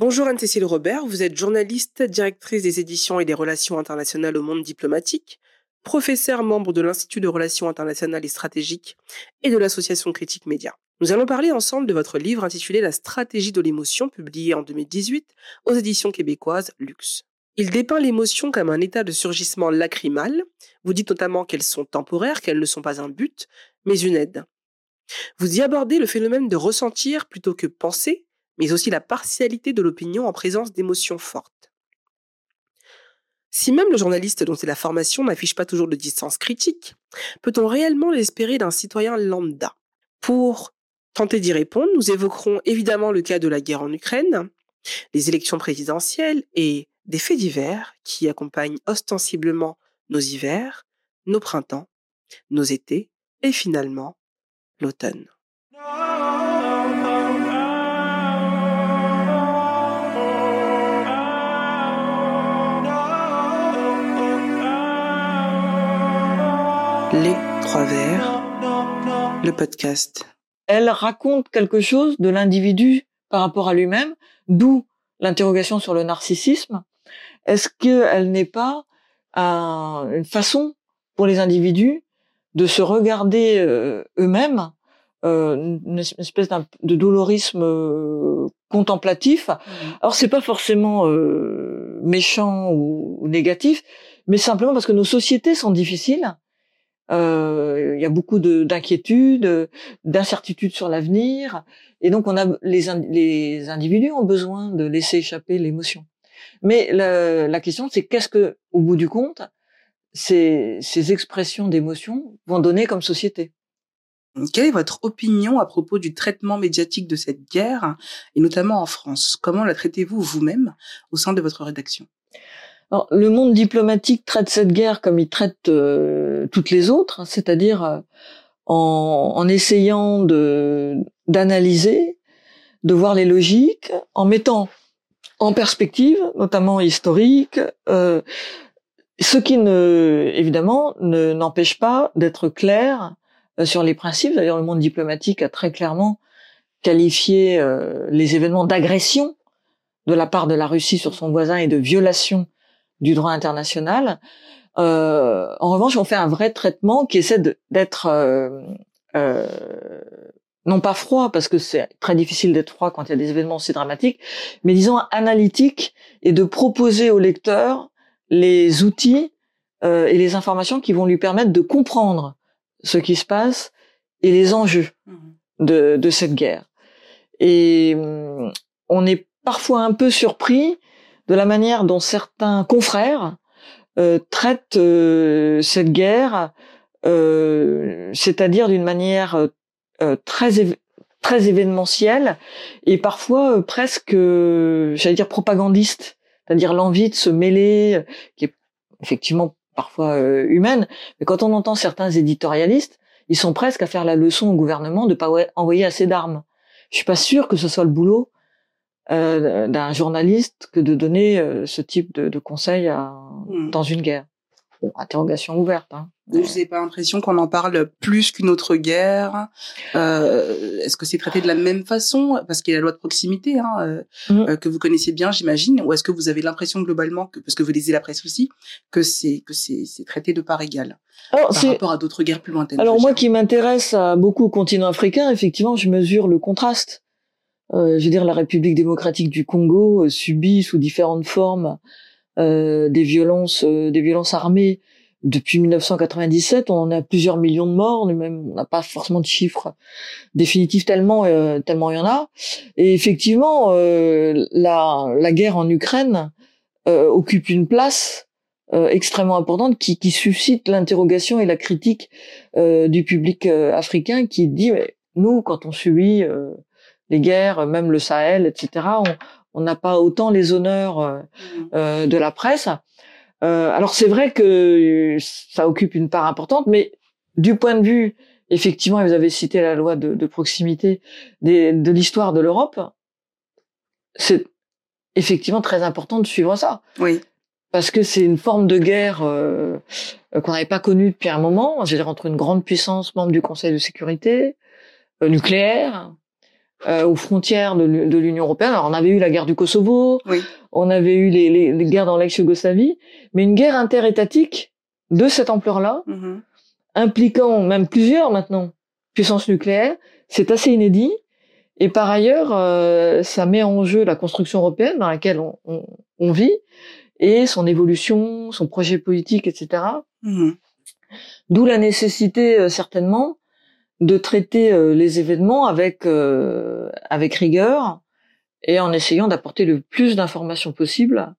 Bonjour Anne-Cécile Robert, vous êtes journaliste, directrice des éditions et des relations internationales au monde diplomatique, professeur membre de l'Institut de relations internationales et stratégiques et de l'Association Critique Média. Nous allons parler ensemble de votre livre intitulé La stratégie de l'émotion, publié en 2018 aux éditions québécoises Luxe. Il dépeint l'émotion comme un état de surgissement lacrymal. Vous dites notamment qu'elles sont temporaires, qu'elles ne sont pas un but, mais une aide. Vous y abordez le phénomène de ressentir plutôt que penser, mais aussi la partialité de l'opinion en présence d'émotions fortes. Si même le journaliste dont c'est la formation n'affiche pas toujours de distance critique, peut-on réellement l'espérer d'un citoyen lambda? Pour tenter d'y répondre, nous évoquerons évidemment le cas de la guerre en Ukraine, les élections présidentielles et des faits divers qui accompagnent ostensiblement nos hivers, nos printemps, nos étés et finalement l'automne. Les Trois Vers, le podcast. Elle raconte quelque chose de l'individu par rapport à lui-même, d'où l'interrogation sur le narcissisme. Est-ce qu'elle n'est pas une façon pour les individus de se regarder euh, eux-mêmes, euh, une espèce de dolorisme euh, contemplatif? Mmh. Alors c'est pas forcément méchant ou, négatif, mais simplement parce que nos sociétés sont difficiles euh, il y a beaucoup d'inquiétudes, d'incertitudes sur l'avenir, et donc on a les, les individus ont besoin de laisser échapper l'émotion. Mais la, la question, c'est qu'est-ce que, au bout du compte, ces, ces expressions d'émotion vont donner comme société? Quelle est votre opinion à propos du traitement médiatique de cette guerre, et notamment en France? Comment la traitez-vous vous-même au sein de votre rédaction? Le monde diplomatique traite cette guerre comme il traite euh, toutes les autres, hein, c'est-à-dire euh, en, essayant de d'analyser, de voir les logiques, en mettant en perspective, notamment historique, euh, ce qui ne, évidemment, ne n'empêche pas d'être clair sur les principes. D'ailleurs, le monde diplomatique a très clairement qualifié les événements d'agression de la part de la Russie sur son voisin et de violation du droit international. Euh, en revanche, on fait un vrai traitement qui essaie d'être euh, euh, non pas froid parce que c'est très difficile d'être froid quand il y a des événements aussi dramatiques, mais disons analytique et de proposer au lecteur les outils euh, et les informations qui vont lui permettre de comprendre ce qui se passe et les enjeux mmh. de, de cette guerre. Et hum, on est parfois un peu surpris de la manière dont certains confrères euh, traite euh, cette guerre, euh, c'est-à-dire d'une manière très très événementielle et parfois presque, j'allais dire propagandiste, c'est-à-dire l'envie de se mêler, qui est effectivement parfois humaine, mais quand on entend certains éditorialistes, ils sont presque à faire la leçon au gouvernement de pas envoyer assez d'armes. Je suis pas sûr que ce soit le boulot euh, d'un journaliste que de donner euh, ce type de, de conseils à, hmm. dans une guerre. Bon, interrogation ouverte. Hein. Vous n'avez pas l'impression qu'on en parle plus qu'une autre guerre euh, Est-ce que c'est traité de la même façon? Parce qu'il y a la loi de proximité hein, hmm. que vous connaissez bien, j'imagine. Ou est-ce que vous avez l'impression globalement, que, parce que vous lisez la presse aussi, que c'est que c'est traité de part égale alors, par rapport à d'autres guerres plus lointaines Alors moi qui m'intéresse à beaucoup au continent africain, effectivement, je mesure le contraste euh, je veux dire, la République démocratique du Congo euh, subit sous différentes formes euh, des violences, des violences armées depuis 1997. On en a plusieurs millions de morts, on n'a pas forcément de chiffres définitifs tellement tellement il y en a. Et effectivement, la, la guerre en Ukraine occupe une place extrêmement importante qui, qui suscite l'interrogation et la critique du public africain qui dit mais nous quand on subit les guerres, même le Sahel, etc. On n'a pas autant les honneurs euh, mmh. euh, de la presse. Euh, alors c'est vrai que ça occupe une part importante, mais du point de vue, effectivement, vous avez cité la loi de, proximité de l'histoire de l'Europe, c'est effectivement très important de suivre ça. Oui. Parce que c'est une forme de guerre qu'on n'avait pas connue depuis un moment, c'est-à-dire entre une grande puissance membre du Conseil de sécurité nucléaire, euh, aux frontières de, l'U- de l'Union européenne. Alors, on avait eu la guerre du Kosovo, Oui. on avait eu les, les- les guerres dans l'ex-Yougoslavie, mais une guerre interétatique de cette ampleur-là, Mhm. impliquant même plusieurs maintenant puissances nucléaires, c'est assez inédit. Et par ailleurs, euh, ça met en jeu la construction européenne dans laquelle on, on- on vit et son évolution, son projet politique, etc. Mhm. D'où la nécessité euh, certainement de traiter euh, les événements avec euh, avec rigueur et en essayant d'apporter le plus d'informations possible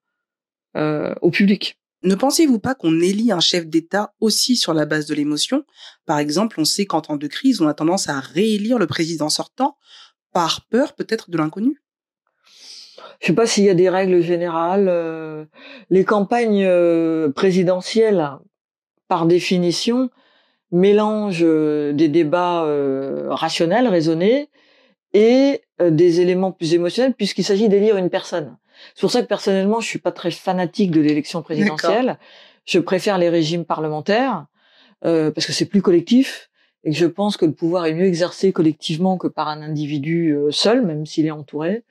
euh, au public. Ne pensez-vous pas qu'on élit un chef d'État aussi sur la base de l'émotion? Par exemple, on sait qu'en temps de crise, on a tendance à réélire le président sortant par peur peut-être de l'inconnu. Je sais pas s'il y a des règles générales. les campagnes présidentielles, par définition, mélangent euh, des débats euh, rationnels, raisonnés, et euh, des éléments plus émotionnels, puisqu'il s'agit d'élire une personne. C'est pour ça que personnellement, je suis pas très fanatique de l'élection présidentielle. Je préfère les régimes parlementaires euh, parce que c'est plus collectif et je pense que le pouvoir est mieux exercé collectivement que par un individu euh, seul, même s'il est entouré.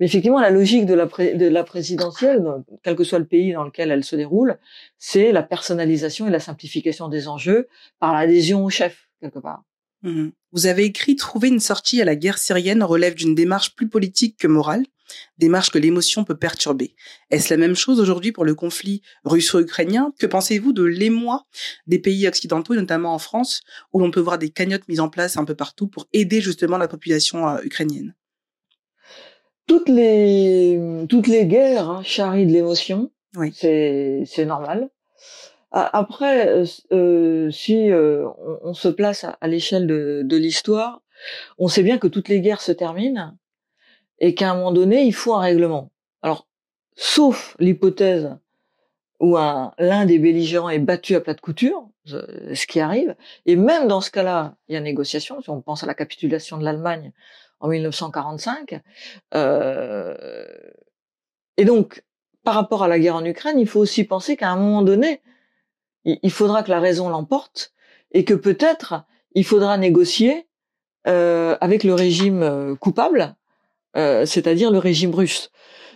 Mais effectivement, la logique de la, pré- de la présidentielle, quel que soit le pays dans lequel elle se déroule, c'est la personnalisation et la simplification des enjeux par l'adhésion au chef, quelque part. Mhm. Vous avez écrit Trouver une sortie à la guerre syrienne relève d'une démarche plus politique que morale, démarche que l'émotion peut perturber. Est-ce la même chose aujourd'hui pour le conflit russo-ukrainien? Que pensez-vous de l'émoi des pays occidentaux, et notamment en France, où l'on peut voir des cagnottes mises en place un peu partout pour aider justement la population euh, ukrainienne? Toutes les, toutes les guerres hein, charrient de l'émotion. Oui. C'est, normal. Après, euh, euh, si euh, on, on se place à, à l'échelle de, de l'histoire, on sait bien que toutes les guerres se terminent et qu'à un moment donné, il faut un règlement. Alors, sauf l'hypothèse où un- l'un des belligérants est battu à plat de couture, ce qui arrive, et même dans ce cas-là, il y a négociation. Si on pense à la capitulation de l'Allemagne en 1945, euh, et donc par rapport à la guerre en Ukraine, il faut aussi penser qu'à un moment donné, il il faudra que la raison l'emporte et que peut-être il faudra négocier euh, avec le régime euh, coupable, euh, c'est-à-dire le régime russe.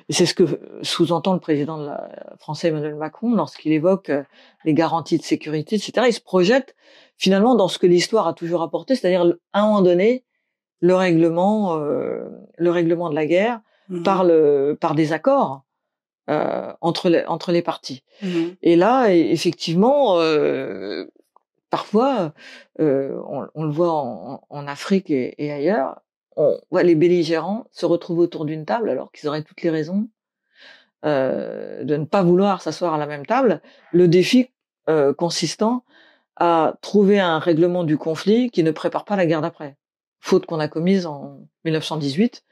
Et c'est ce que sous-entend le président de la, français Emmanuel Macron lorsqu'il évoque euh, les garanties de sécurité, etc. Il se projette finalement dans ce que l'histoire a toujours apporté, c'est-à-dire à un moment donné le règlement, euh, le règlement de la guerre Mhm. par le par des accords euh, entre les entre les parties. Mhm. Et là, e- effectivement, euh, parfois, euh, on, on le voit en, en Afrique et, et ailleurs, les belligérants se retrouver autour d'une table alors qu'ils auraient toutes les raisons euh, de ne pas vouloir s'asseoir à la même table. Le défi euh, consistant à trouver un règlement du conflit qui ne prépare pas la guerre d'après. Faute qu'on a commise en 1918.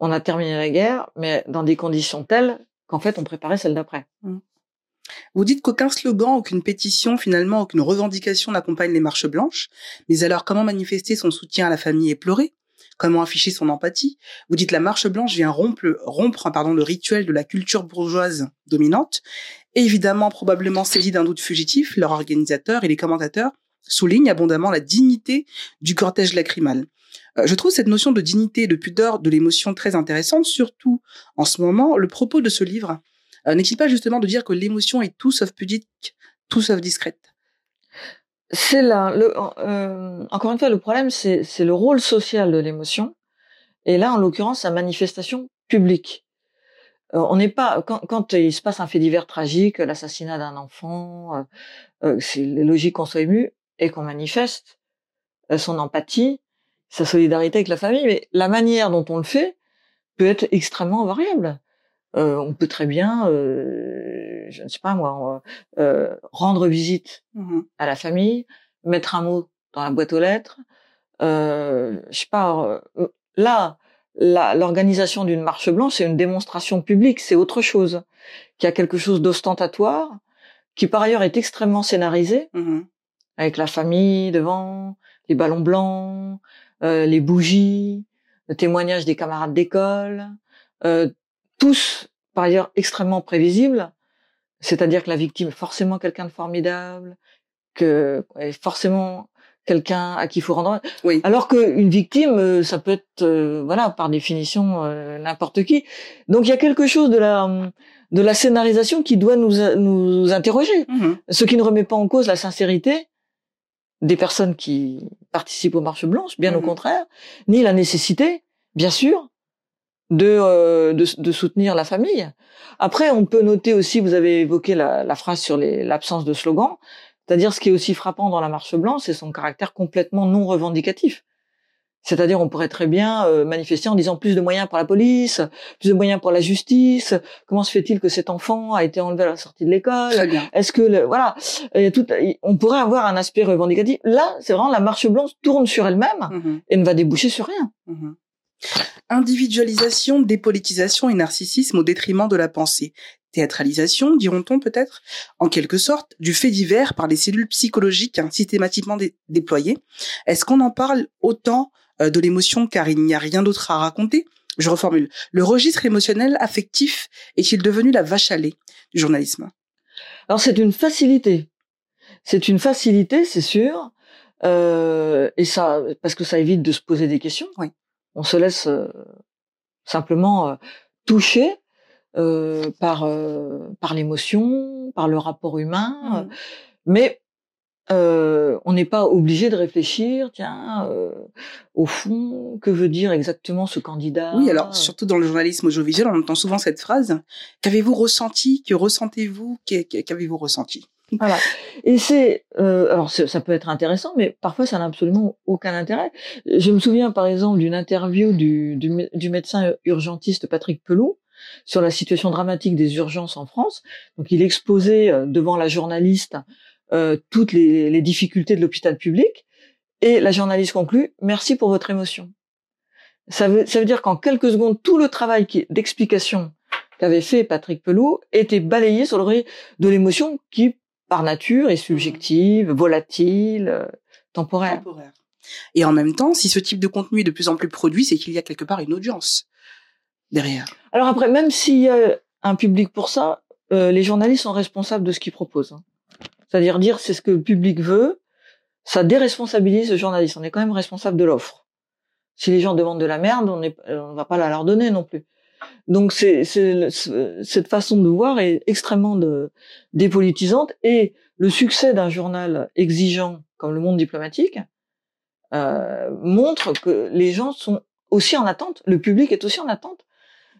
On a terminé la guerre, mais dans des conditions telles qu'en fait on préparait celle d'après. Vous dites qu'aucun slogan, aucune pétition, finalement aucune revendication n'accompagne les marches blanches. Mais alors, comment manifester son soutien à la famille éplorée? Comment afficher son empathie Vous dites la marche blanche vient rompre, rompre pardon, le rituel de la culture bourgeoise dominante. Et évidemment, probablement saisis d'un doute fugitif, leur organisateur et les commentateurs soulignent abondamment la dignité du cortège lacrymal. Euh, Je trouve cette notion de dignité de pudeur de l'émotion très intéressante, surtout en ce moment. Le propos de ce livre euh, n'est-il pas justement de dire que l'émotion est tout sauf pudique, tout sauf discrète? C'est là, le, euh, encore une fois, le problème, c'est le rôle social de l'émotion. Et là, en l'occurrence, sa manifestation publique. Euh, on n'est pas quand, quand il se passe un fait divers tragique, l'assassinat d'un enfant, euh, euh, c'est logique qu'on soit ému et qu'on manifeste son empathie, sa solidarité avec la famille. Mais la manière dont on le fait peut être extrêmement variable. On peut très bien, je ne sais pas moi, euh, rendre visite Mhm. à la famille, mettre un mot dans la boîte aux lettres. Euh, je sais pas. euh, là, l'organisation d'une marche blanche, c'est une démonstration publique, c'est autre chose. Qui a quelque chose d'ostentatoire, qui par ailleurs est extrêmement scénarisé, Mhm. avec la famille devant, les ballons blancs, euh, les bougies, le témoignage des camarades d'école, euh, tous par ailleurs extrêmement prévisibles. C'est-à-dire que la victime est forcément quelqu'un de formidable, que est forcément quelqu'un à qui il faut rendre. Oui. Alors qu'une victime, euh, ça peut être, euh, voilà, par définition, euh, n'importe qui. Donc il y a quelque chose de la de la scénarisation qui doit nous nous interroger. Mhm. Ce qui ne remet pas en cause la sincérité des personnes qui participent aux marches blanches, bien au Mhm. contraire, ni la nécessité, bien sûr, de, euh, de, de soutenir la famille. Après, on peut noter aussi, vous avez évoqué la, la phrase sur l'absence de slogan, c'est-à-dire ce qui est aussi frappant dans la marche blanche, c'est son caractère complètement non revendicatif. C'est-à-dire, on pourrait très bien euh, manifester en disant plus de moyens pour la police, plus de moyens pour la justice. Comment se fait-il que cet enfant a été enlevé à la sortie de l'école est-ce que le, voilà, a tout, on pourrait avoir un aspect revendicatif. Là, c'est vraiment la marche blanche tourne sur elle-même Mhm. et ne va déboucher sur rien. Mhm. Individualisation, dépolitisation et narcissisme au détriment de la pensée. Théâtralisation, diront-on peut-être, en quelque sorte, du fait divers par les cellules psychologiques hein, systématiquement dé- déployées. Est-ce qu'on en parle autant euh, de l'émotion car il n'y a rien d'autre à raconter? Je reformule. Le registre émotionnel affectif est-il devenu la vache à lait du journalisme? Alors c'est une facilité. C'est une facilité, c'est sûr. Euh, et ça, parce que ça évite de se poser des questions. Oui. On se laisse euh, simplement euh, toucher euh, par euh, par l'émotion, par le rapport humain. Mhm. Mais euh, on n'est pas obligé de réfléchir, tiens, euh, au fond, que veut dire exactement ce candidat Oui, alors surtout dans le journalisme audiovisuel, on entend souvent cette phrase. Qu'avez-vous ressenti Que ressentez-vous Qu'avez-vous ressenti? Voilà. Et c'est, euh, alors ça peut être intéressant, mais parfois ça n'a absolument aucun intérêt. Je me souviens par exemple d'une interview du, du, mé- du médecin urgentiste Patrick Pelou sur la situation dramatique des urgences en France. Donc il exposait euh, devant la journaliste euh, toutes les, difficultés de l'hôpital public, et la journaliste conclut "Merci pour votre émotion". Ça veut, ça veut dire qu'en quelques secondes, tout le travail d'explication qu'avait fait Patrick Pelou était balayé sur le de l'émotion qui, par nature, est subjective, volatile, euh, temporaire. temporaire. Et en même temps, si ce type de contenu est de plus en plus produit, c'est qu'il y a quelque part une audience derrière. Alors après, même s'il y a un public pour ça, euh, les journalistes sont responsables de ce qu'ils proposent. hein. C'est-à-dire dire c'est ce que le public veut, ça déresponsabilise le journaliste. On est quand même responsable de l'offre. Si les gens demandent de la merde, on ne on va pas la leur donner non plus. Donc c'est cette façon de voir est extrêmement dépolitisante et le succès d'un journal exigeant comme Le Monde diplomatique euh, montre que les gens sont aussi en attente, le public est aussi en attente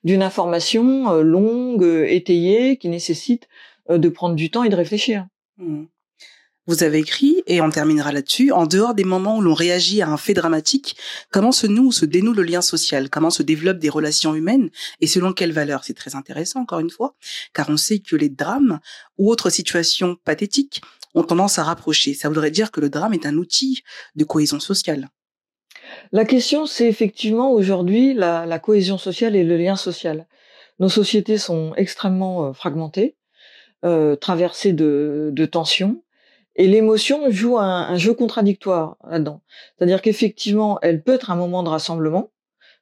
d'une information euh, longue, étayée, qui nécessite euh, de prendre du temps et de réfléchir. Hmm. Vous avez écrit, et on terminera là-dessus, en dehors des moments où l'on réagit à un fait dramatique, comment se noue ou se dénoue le lien social, comment se développent des relations humaines, et selon quelles valeurs. C'est très intéressant, encore une fois, car on sait que les drames ou autres situations pathétiques ont tendance à rapprocher. Ça voudrait dire que le drame est un outil de cohésion sociale. La question, c'est effectivement aujourd'hui la, cohésion sociale et le lien social. Nos sociétés sont extrêmement euh, fragmentées, euh, traversées de tensions, et l'émotion joue un, jeu contradictoire là-dedans. C'est-à-dire qu'effectivement, elle peut être un moment de rassemblement,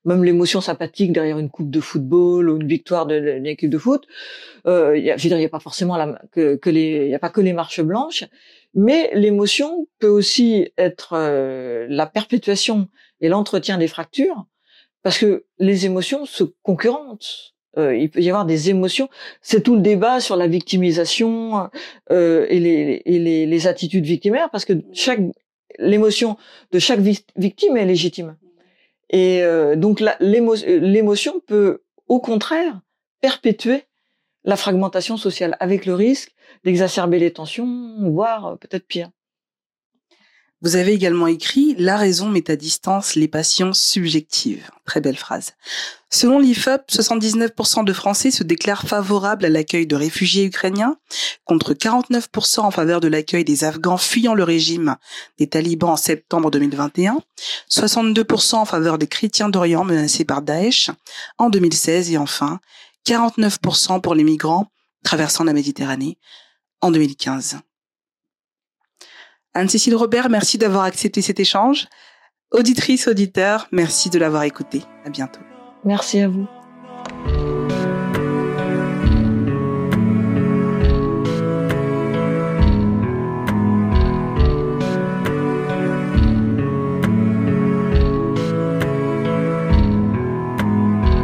même l'émotion sympathique derrière une coupe de football ou une victoire d'une équipe de foot. Euh, je il n'y a pas forcément que les marches blanches, mais l'émotion peut aussi être euh, la perpétuation et l'entretien des fractures, parce que les émotions se concurrentent. Euh, il peut y avoir des émotions. C'est tout le débat sur la victimisation euh, et, les, et les, les attitudes victimaires, parce que chaque l'émotion de chaque vi- victime est légitime. Et euh, donc l'émotion peut, au contraire, perpétuer la fragmentation sociale, avec le risque d'exacerber les tensions, voire euh, peut-être pire. Vous avez également écrit La raison met à distance les passions subjectives. Très belle phrase. Selon l'IFOP, 79% de Français se déclarent favorables à l'accueil de réfugiés ukrainiens, contre 49% en faveur de l'accueil des Afghans fuyant le régime des talibans en septembre 2021, 62% en faveur des chrétiens d'Orient menacés par Daesh en 2016 et enfin 49% pour les migrants traversant la Méditerranée en 2015. Anne-Cécile Robert, merci d'avoir accepté cet échange. Auditrice, auditeur, merci de l'avoir écouté. À bientôt. Merci à vous.